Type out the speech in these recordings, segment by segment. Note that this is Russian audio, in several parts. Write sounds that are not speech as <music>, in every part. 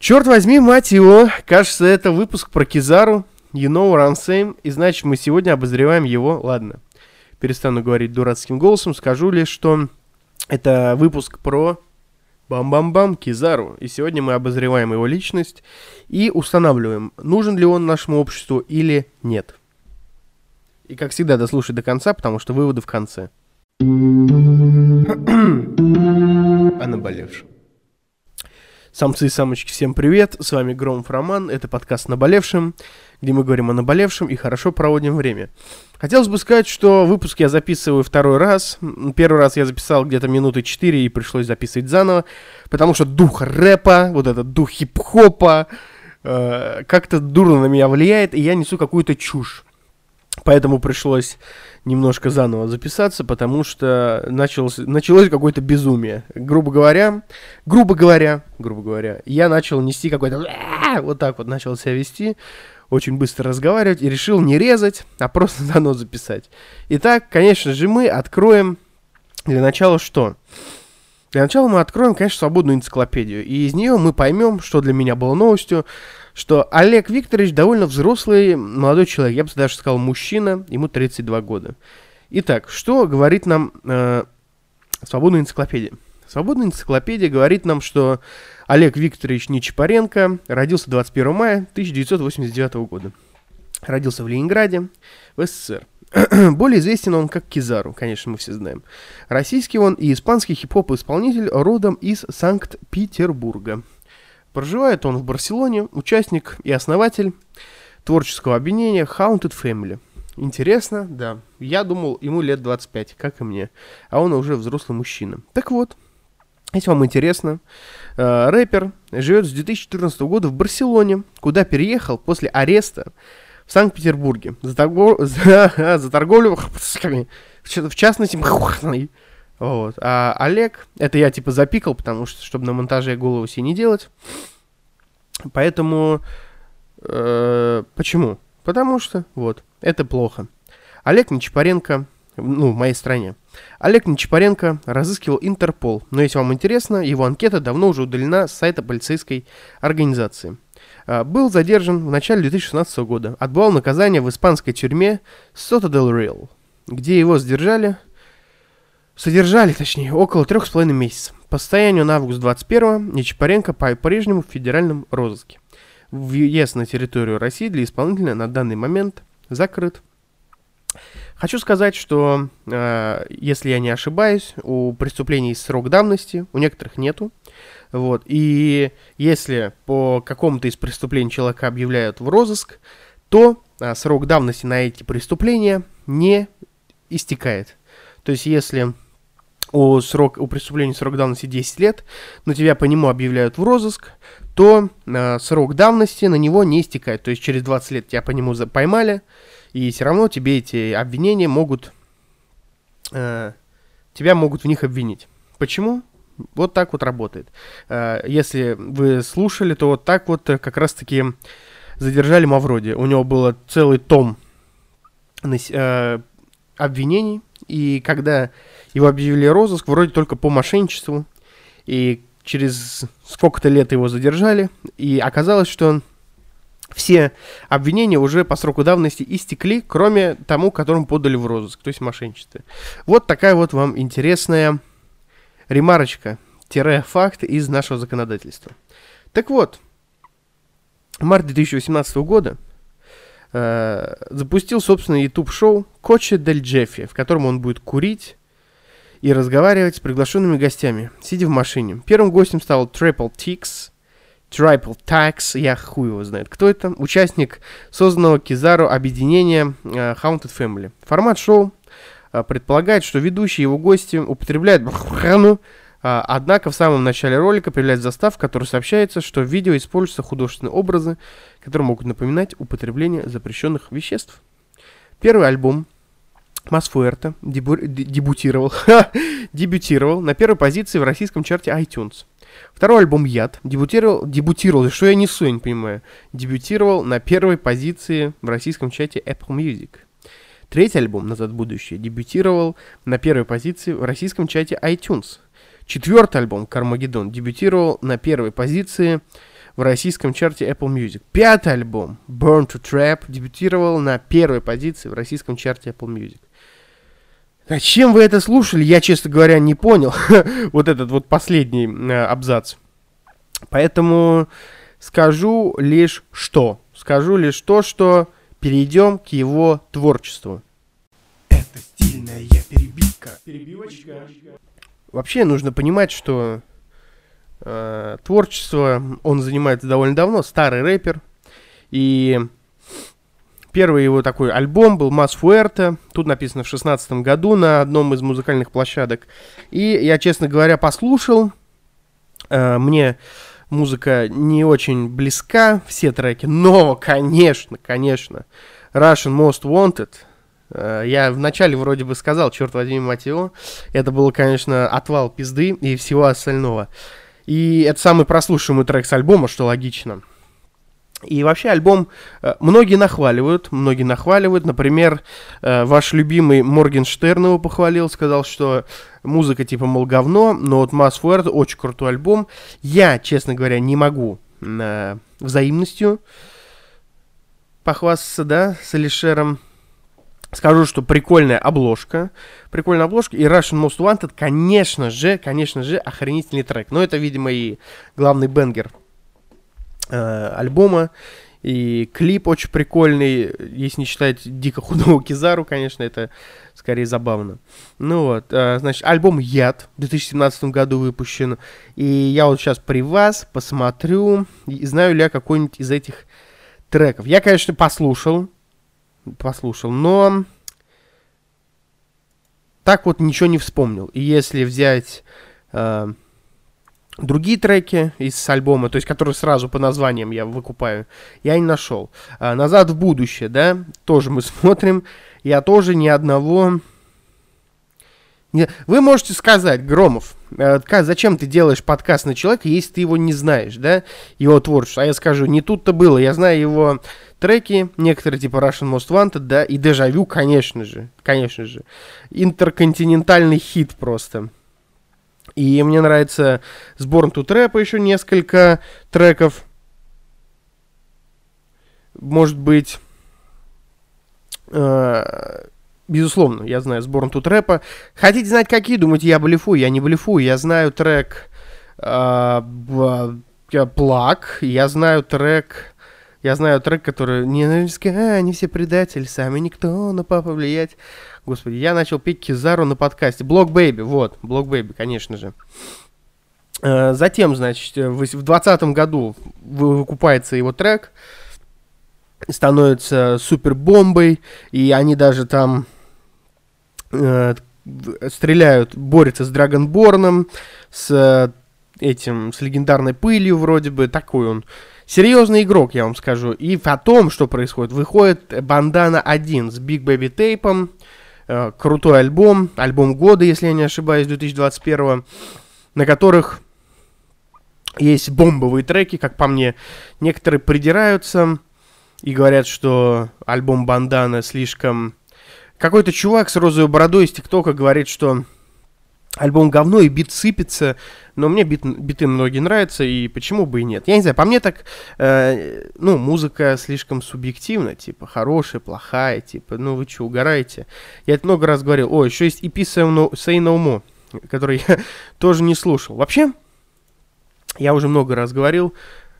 Черт возьми, мать его, кажется, это выпуск про Кизару, You know I'm saying, и значит мы сегодня обозреваем его, ладно, перестану говорить дурацким голосом, скажу лишь, что это выпуск про Бам-бам-бам, Кизару. И сегодня мы обозреваем его личность и устанавливаем, нужен ли он нашему обществу или нет. И как всегда, дослушай до конца, потому что выводы в конце. <clears throat> О наболевшем. Самцы и самочки, всем привет, с вами Громов Роман, это подкаст «Наболевшим», где мы говорим о наболевшем и хорошо проводим время. Хотелось бы сказать, что выпуск я записываю второй раз. Первый раз я записал где-то минуты 4 и пришлось записывать заново, потому что дух рэпа, вот этот дух хип-хопа, э, как-то дурно на меня влияет, и я несу какую-то чушь. Поэтому пришлось немножко заново записаться, потому что началось, началось какое-то безумие. Грубо говоря, грубо говоря, грубо говоря, я начал нести какой-то... Вот так вот начал себя вести, очень быстро разговаривать, и решил не резать, а просто <laughs> заново записать. Итак, конечно же, мы откроем для начала что? Для начала мы откроем, конечно, свободную энциклопедию, и из нее мы поймем, что для меня было новостью, что Олег Викторович довольно взрослый молодой человек, я бы даже сказал мужчина, ему 32 года. Итак, что говорит нам э, свободная энциклопедия? Свободная энциклопедия говорит нам, что Олег Викторович Нечапаренко родился 21 мая 1989 года. Родился в Ленинграде, в СССР. <clears throat> Более известен он как Кизару, конечно, мы все знаем. Российский он и испанский хип-хоп-исполнитель родом из Санкт-Петербурга. Проживает он в Барселоне, участник и основатель творческого объединения Haunted Family. Интересно, да. Я думал, ему лет 25, как и мне. А он уже взрослый мужчина. Так вот, если вам интересно, э, рэпер живет с 2014 года в Барселоне, куда переехал после ареста в Санкт-Петербурге за, торгов... <laughs> за, за торговлю, <laughs> в частности, <laughs> вот. А Олег, это я типа запикал, потому что, чтобы на монтаже голову себе не делать. Поэтому, э, почему? Потому что, вот, это плохо. Олег Нечапаренко, ну, в моей стране. Олег Нечапаренко разыскивал Интерпол, но если вам интересно, его анкета давно уже удалена с сайта полицейской организации. А, был задержан в начале 2016 года, отбывал наказание в испанской тюрьме Сота del Real, где его задержали Содержали, точнее, около трех с половиной месяцев. По состоянию на август 21 Нечапаренко по-прежнему в федеральном розыске. Въезд на территорию России для исполнителя на данный момент закрыт. Хочу сказать, что, э, если я не ошибаюсь, у преступлений срок давности, у некоторых нету. Вот. И если по какому-то из преступлений человека объявляют в розыск, то э, срок давности на эти преступления не истекает. То есть, если у, срок, у преступления срок давности 10 лет, но тебя по нему объявляют в розыск, то э, срок давности на него не истекает. То есть через 20 лет тебя по нему поймали, и все равно тебе эти обвинения могут... Э, тебя могут в них обвинить. Почему? Вот так вот работает. Э, если вы слушали, то вот так вот как раз-таки задержали Мавроди. У него было целый том э, обвинений, и когда его объявили розыск, вроде только по мошенничеству, и через сколько-то лет его задержали, и оказалось, что все обвинения уже по сроку давности истекли, кроме тому, которому подали в розыск, то есть мошенничестве. Вот такая вот вам интересная ремарочка, факт из нашего законодательства. Так вот, март 2018 года э, запустил собственное YouTube-шоу «Коче Дель Джеффи», в котором он будет курить и разговаривать с приглашенными гостями, сидя в машине. Первым гостем стал Triple Tix, Triple Tax, я хуй его знает, кто это, участник созданного Кизару объединения э, Haunted Family. Формат шоу предполагает, что ведущие его гости употребляют бхрану, а, однако в самом начале ролика появляется заставка, в которой сообщается, что в видео используются художественные образы, которые могут напоминать употребление запрещенных веществ. Первый альбом Масфуэрта дебу дебютировал, <laughs> дебютировал на первой позиции в российском чарте iTunes. Второй альбом «Яд» дебютировал, дебютировал, что я несу, я не понимаю, дебютировал на первой позиции в российском чате Apple Music. Третий альбом «Назад в будущее» дебютировал на первой позиции в российском чате iTunes – Четвертый альбом «Кармагеддон» дебютировал на первой позиции в российском чарте Apple Music. Пятый альбом Burn to Trap дебютировал на первой позиции в российском чарте Apple Music. Зачем вы это слушали, я, честно говоря, не понял. <laughs> вот этот вот последний э, абзац. Поэтому скажу лишь что. Скажу лишь то, что перейдем к его творчеству. Это стильная перебивка. Перебивочка. Вообще нужно понимать, что э, творчество он занимается довольно давно, старый рэпер. И первый его такой альбом был «Мас Фуэрте», тут написано в шестнадцатом году на одном из музыкальных площадок. И я, честно говоря, послушал. Э, мне музыка не очень близка, все треки, но, конечно, конечно, Russian Most Wanted, э, я вначале вроде бы сказал, черт возьми, мать его, это было, конечно, отвал пизды и всего остального. И это самый прослушиваемый трек с альбома, что логично. И вообще альбом э, многие нахваливают, многие нахваливают. Например, э, ваш любимый Моргенштерн его похвалил, сказал, что музыка типа, мол, говно, но вот Mass Forward очень крутой альбом. Я, честно говоря, не могу э, взаимностью похвастаться, да, с Алишером. Скажу, что прикольная обложка. Прикольная обложка. И Russian Most Wanted, конечно же, конечно же, охренительный трек. Но это, видимо, и главный бенгер э, альбома. И клип очень прикольный, если не считать дико худого Кизару, конечно, это скорее забавно. Ну вот, э, значит, альбом «Яд» в 2017 году выпущен. И я вот сейчас при вас посмотрю, знаю ли я какой-нибудь из этих треков. Я, конечно, послушал, послушал, но так вот ничего не вспомнил. И если взять... Э, Другие треки из альбома, то есть которые сразу по названиям я выкупаю, я не нашел. А, Назад в будущее, да, тоже мы <laughs> смотрим. Я тоже ни одного... Не... Вы можете сказать, Громов, э, зачем ты делаешь подкаст на человека, если ты его не знаешь, да, его творчество. А я скажу, не тут-то было. Я знаю его треки, некоторые типа Russian Most Wanted, да, и Дежавю, конечно же, конечно же. Интерконтинентальный хит просто. И мне нравится с Born to Trap еще несколько треков. Может быть, э, безусловно, я знаю с Born to. Хотите знать, какие? Думаете, я блефую? Я не блефую. Я знаю трек э, Плак. Я знаю трек... Я знаю трек, который не а, они все предатели, сами никто на папа влиять. Господи, я начал петь Кизару на подкасте. Блок Бэйби, вот, Блок Бэйби, конечно же. Э, затем, значит, в 2020 году выкупается его трек, становится супер бомбой, и они даже там э, стреляют, борются с Драгонборном, с этим, с легендарной пылью вроде бы, такой он серьезный игрок, я вам скажу. И о том, что происходит, выходит Бандана 1 с Big Baby Tape, Э, крутой альбом, альбом года, если я не ошибаюсь, 2021, на которых есть бомбовые треки, как по мне. Некоторые придираются и говорят, что альбом Бандана слишком... Какой-то чувак с розовой бородой из ТикТока говорит, что альбом говно и бит сыпется, но мне бит, биты многие нравятся, и почему бы и нет. Я не знаю, по мне так, э, ну, музыка слишком субъективна, типа, хорошая, плохая, типа, ну, вы что, угораете? Я это много раз говорил. О, еще есть EP Say No More, который <laughs> я тоже не слушал. Вообще, я уже много раз говорил,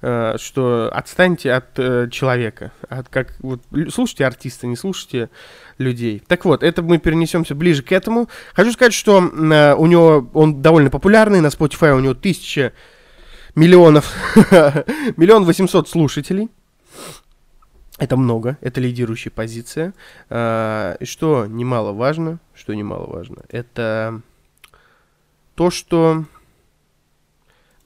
что отстаньте от э, человека, от как вот слушайте артиста, не слушайте людей. Так вот, это мы перенесемся ближе к этому. Хочу сказать, что э, у него он довольно популярный на Spotify, у него тысяча миллионов, <laughs> миллион восемьсот слушателей. Это много, это лидирующая позиция. Э, что немаловажно, что немаловажно, это то, что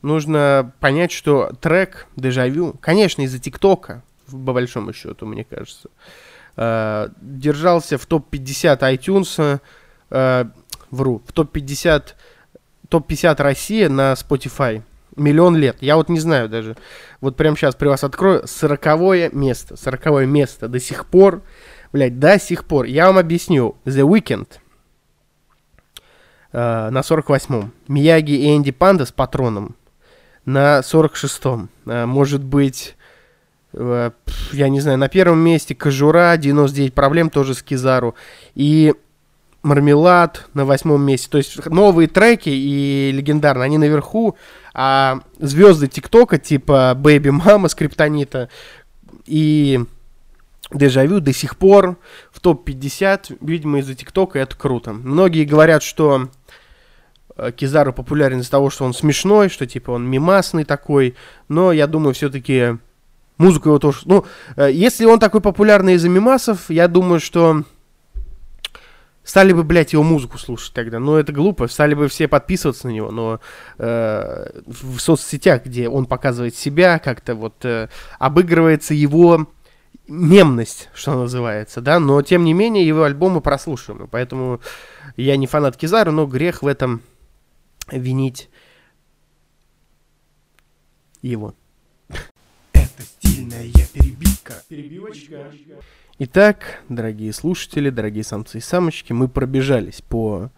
нужно понять, что трек «Дежавю», конечно, из-за ТикТока, по большому счету, мне кажется, э, держался в топ-50 iTunes, э, вру, в топ-50 топ-50 России на Spotify. Миллион лет. Я вот не знаю даже. Вот прямо сейчас при вас открою. Сороковое место. Сороковое место. До сих пор. Блядь, до сих пор. Я вам объясню. The Weeknd э, на 48-м. Мияги и Энди Панда с патроном на 46-м. А, может быть, э, я не знаю, на первом месте Кожура, 99 проблем тоже с Кизару. И Мармелад на восьмом месте. То есть новые треки и легендарные, они наверху, а звезды ТикТока типа Baby Mama, Скриптонита и Дежавю до сих пор в топ-50, видимо, из-за ТикТока, это круто. Многие говорят, что Кизару популярен из-за того, что он смешной, что типа он мимасный такой, но я думаю, все-таки музыку его тоже... Ну, э, если он такой популярный из-за мимасов, я думаю, что стали бы, блядь, его музыку слушать тогда. Но это глупо, стали бы все подписываться на него, но э, в соцсетях, где он показывает себя, как-то вот э, обыгрывается его мемность, что называется, да, но тем не менее его альбомы прослушиваемы, поэтому я не фанат Кизару, но грех в этом винить его. Это стильная перебивка. Перебивочка. Итак, дорогие слушатели, дорогие самцы и самочки, мы пробежались по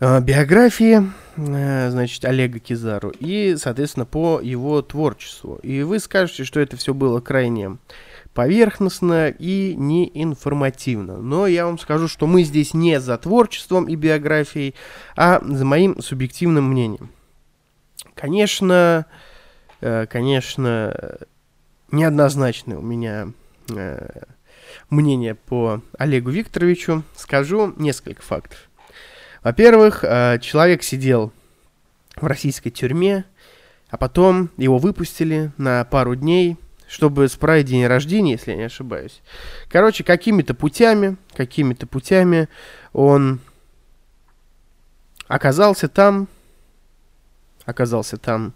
э, биографии, э, значит, Олега Кизару и, соответственно, по его творчеству. И вы скажете, что это все было крайне поверхностно и неинформативно. Но я вам скажу, что мы здесь не за творчеством и биографией, а за моим субъективным мнением. Конечно, э, конечно, неоднозначно у меня э, мнение по Олегу Викторовичу, скажу несколько фактов. Во-первых, э, человек сидел в российской тюрьме, а потом его выпустили на пару дней, чтобы справить день рождения, если я не ошибаюсь. Короче, какими-то путями, какими-то путями он оказался там, оказался там,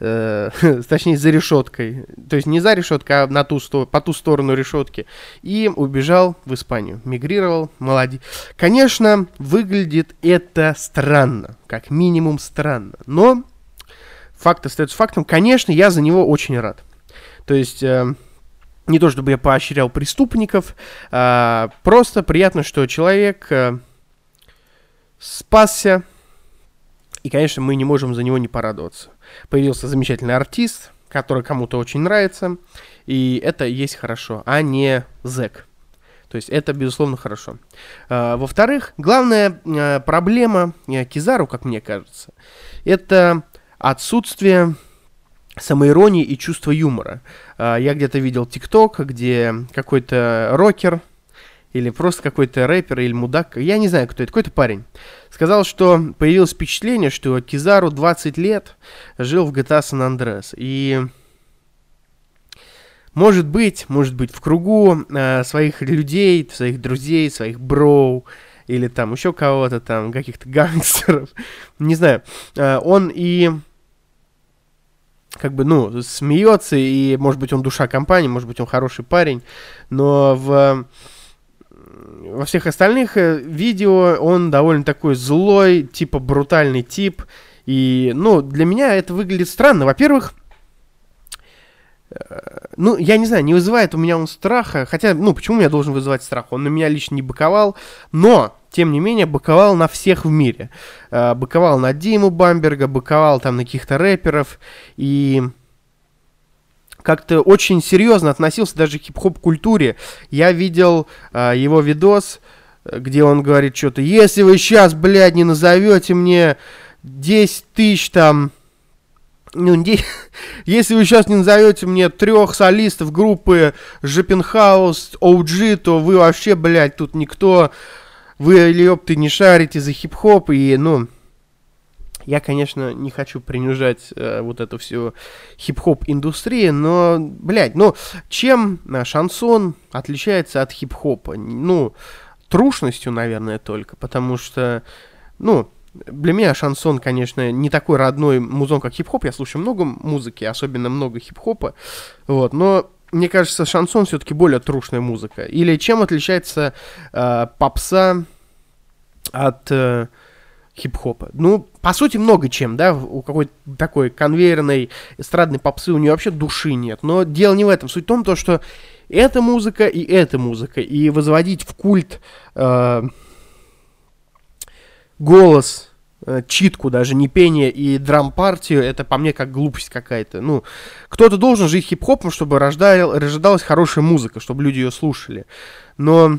э, <laughs> точнее, за решеткой. То есть не за решеткой, а на ту, по ту сторону решетки. И убежал в Испанию. Мигрировал, молодец. Конечно, выглядит это странно. Как минимум странно. Но факт остается фактом. Конечно, я за него очень рад. То есть... Э, не то чтобы я поощрял преступников, а просто приятно, что человек э, спасся, и, конечно, мы не можем за него не порадоваться появился замечательный артист, который кому-то очень нравится, и это есть хорошо, а не зэк. То есть это, безусловно, хорошо. А, во-вторых, главная а, проблема а, Кизару, как мне кажется, это отсутствие самоиронии и чувства юмора. А, я где-то видел ТикТок, где какой-то рокер или просто какой-то рэпер или мудак, я не знаю, кто это, какой-то парень, сказал, что появилось впечатление, что Кизару 20 лет жил в GTA San Andreas. И может быть, может быть, в кругу э, своих людей, своих друзей, своих броу, или там еще кого-то там, каких-то <laughs> гангстеров, не знаю, э, он и как бы, ну, смеется, и, может быть, он душа компании, может быть, он хороший парень, но в во всех остальных э, видео он довольно такой злой, типа брутальный тип. И, ну, для меня это выглядит странно. Во-первых, э, ну, я не знаю, не вызывает у меня он страха. Хотя, ну, почему я должен вызывать страх? Он на меня лично не быковал. Но, тем не менее, быковал на всех в мире. Э, быковал на Диму Бамберга, быковал там на каких-то рэперов. И как-то очень серьезно относился даже к хип-хоп культуре. Я видел э, его видос, где он говорит что-то, если вы сейчас, блядь, не назовете мне 10 тысяч там, ну, <laughs> если вы сейчас не назовете мне трех солистов группы Жопенхаус, OG, то вы вообще, блядь, тут никто, вы, ёпты, не шарите за хип-хоп, и, ну, я, конечно, не хочу принижать э, вот эту всю хип-хоп индустрию, но, блядь, ну, чем э, шансон отличается от хип-хопа? Ну, трушностью, наверное, только, потому что, ну, для меня шансон, конечно, не такой родной музон, как хип-хоп. Я слушаю много музыки, особенно много хип-хопа. Вот, но мне кажется, шансон все-таки более трушная музыка. Или чем отличается э, попса от э, хип-хопа. Ну, по сути, много чем, да, у какой-то такой конвейерной эстрадной попсы у нее вообще души нет. Но дело не в этом. Суть в том, то, что эта музыка и эта музыка, и возводить в культ э, голос читку, даже не пение и драм-партию, это по мне как глупость какая-то. Ну, кто-то должен жить хип-хопом, чтобы рождал, рождалась хорошая музыка, чтобы люди ее слушали. Но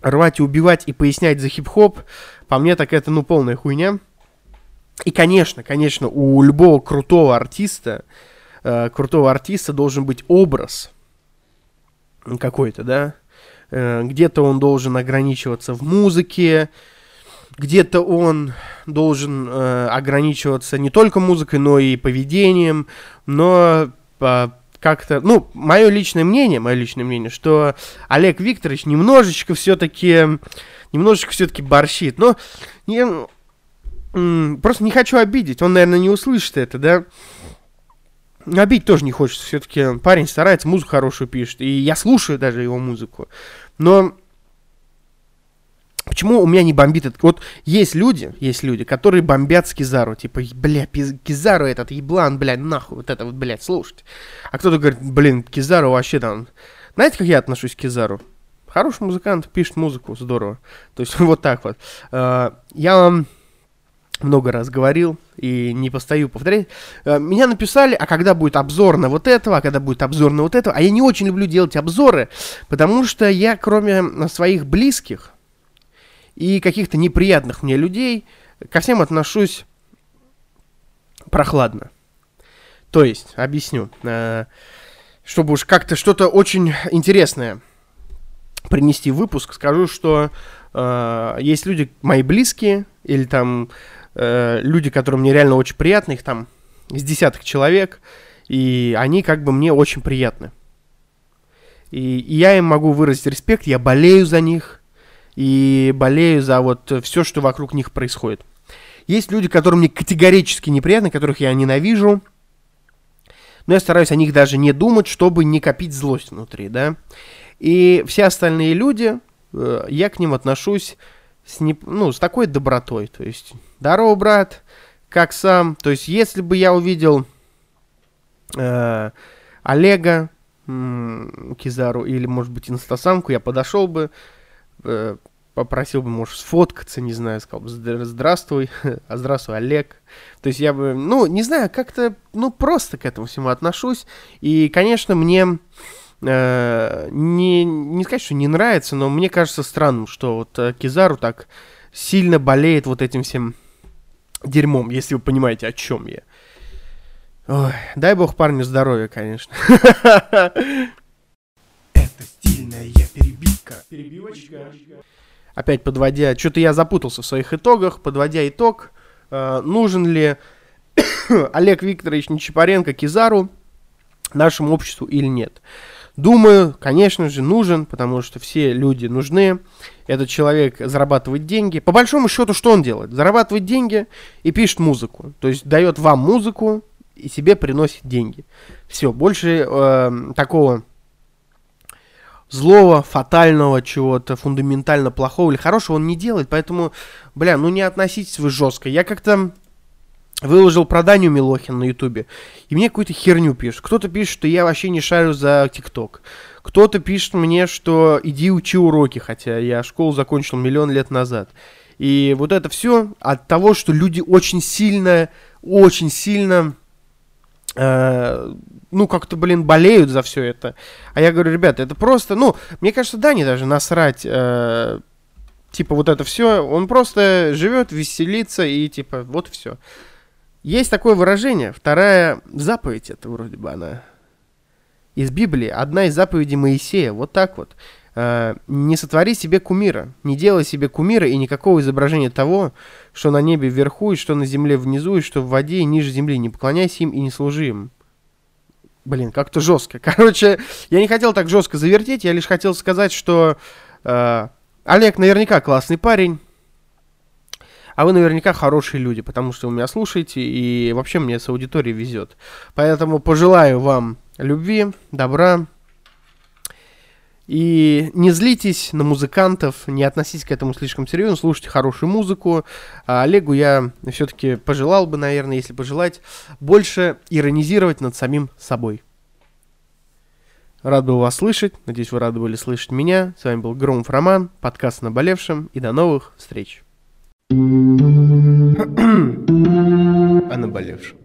рвать и убивать и пояснять за хип-хоп, по мне так это, ну, полная хуйня. И, конечно, конечно, у любого крутого артиста, э, крутого артиста должен быть образ какой-то, да, э, где-то он должен ограничиваться в музыке, где-то он должен э, ограничиваться не только музыкой, но и поведением, но э, как-то, ну, мое личное мнение, мое личное мнение, что Олег Викторович немножечко все-таки, немножечко все-таки борщит, но не, просто не хочу обидеть, он, наверное, не услышит это, да. Обидеть тоже не хочется, все-таки парень старается, музыку хорошую пишет, и я слушаю даже его музыку. Но Почему у меня не бомбит это? Вот есть люди, есть люди, которые бомбят с Кизару. Типа, бля, Кизару этот еблан, бля, нахуй, вот это вот, блядь, слушать. А кто-то говорит, блин, Кизару вообще там... Знаете, как я отношусь к Кизару? Хороший музыкант, пишет музыку, здорово. То есть <laughs> вот так вот. А, я вам много раз говорил и не постою повторять. Э, меня написали, а когда будет обзор на вот этого, а когда будет обзор на вот этого. А я не очень люблю делать обзоры, потому что я, кроме своих близких и каких-то неприятных мне людей, ко всем отношусь прохладно. То есть, объясню, э, чтобы уж как-то что-то очень интересное принести в выпуск, скажу, что э, есть люди мои близкие или там э, люди, которые мне реально очень приятны, их там из десяток человек, и они как бы мне очень приятны. И, и я им могу выразить респект, я болею за них, и болею за вот все, что вокруг них происходит. Есть люди, которые мне категорически неприятны, которых я ненавижу, но я стараюсь о них даже не думать, чтобы не копить злость внутри, да. И все остальные люди, э, я к ним отношусь с, не, ну, с такой добротой. То есть, здорово, брат, как сам. То есть, если бы я увидел э, Олега Кизару или, может быть, инстасамку, я подошел бы, э, попросил бы, может, сфоткаться, не знаю, сказал бы, здравствуй, <laughs> а здравствуй, Олег. То есть я бы, ну, не знаю, как-то, ну, просто к этому всему отношусь. И, конечно, мне э, не, не сказать, что не нравится, но мне кажется странным, что вот э, Кизару так сильно болеет вот этим всем дерьмом, если вы понимаете, о чем я. Ой, дай бог парню здоровья, конечно. <laughs> Это стильная перебивка. Перебивочка. Опять подводя, что-то я запутался в своих итогах, подводя итог, э, нужен ли <coughs> Олег Викторович Нечапаренко Кизару нашему обществу или нет. Думаю, конечно же, нужен, потому что все люди нужны. Этот человек зарабатывает деньги. По большому счету, что он делает? Зарабатывает деньги и пишет музыку. То есть дает вам музыку и себе приносит деньги. Все, больше э, такого злого, фатального чего-то, фундаментально плохого или хорошего он не делает. Поэтому, бля, ну не относитесь вы жестко. Я как-то выложил про Даню Милохин на Ютубе, и мне какую-то херню пишет. Кто-то пишет, что я вообще не шарю за ТикТок. Кто-то пишет мне, что иди учи уроки, хотя я школу закончил миллион лет назад. И вот это все от того, что люди очень сильно, очень сильно, э, ну, как-то, блин, болеют за все это. А я говорю, ребята, это просто, ну, мне кажется, Дани даже насрать, э, типа, вот это все. Он просто живет, веселится и, типа, вот все. Есть такое выражение, вторая заповедь, это вроде бы она из Библии, одна из заповедей Моисея, вот так вот. Э, не сотвори себе кумира, не делай себе кумира и никакого изображения того, что на небе вверху, и что на земле внизу, и что в воде и ниже земли. Не поклоняйся им и не служи им. Блин, как-то жестко. <laughs> Короче, я не хотел так жестко завертеть, я лишь хотел сказать, что э, Олег наверняка классный парень, а вы наверняка хорошие люди, потому что вы меня слушаете, и вообще мне с аудиторией везет. Поэтому пожелаю вам любви, добра. И не злитесь на музыкантов, не относитесь к этому слишком серьезно, слушайте хорошую музыку. А Олегу я все-таки пожелал бы, наверное, если пожелать, больше иронизировать над самим собой. Рад был вас слышать, надеюсь, вы рады были слышать меня. С вами был Громов Роман, подкаст «Наболевшим», и до новых встреч. <clears throat> о наболевшем.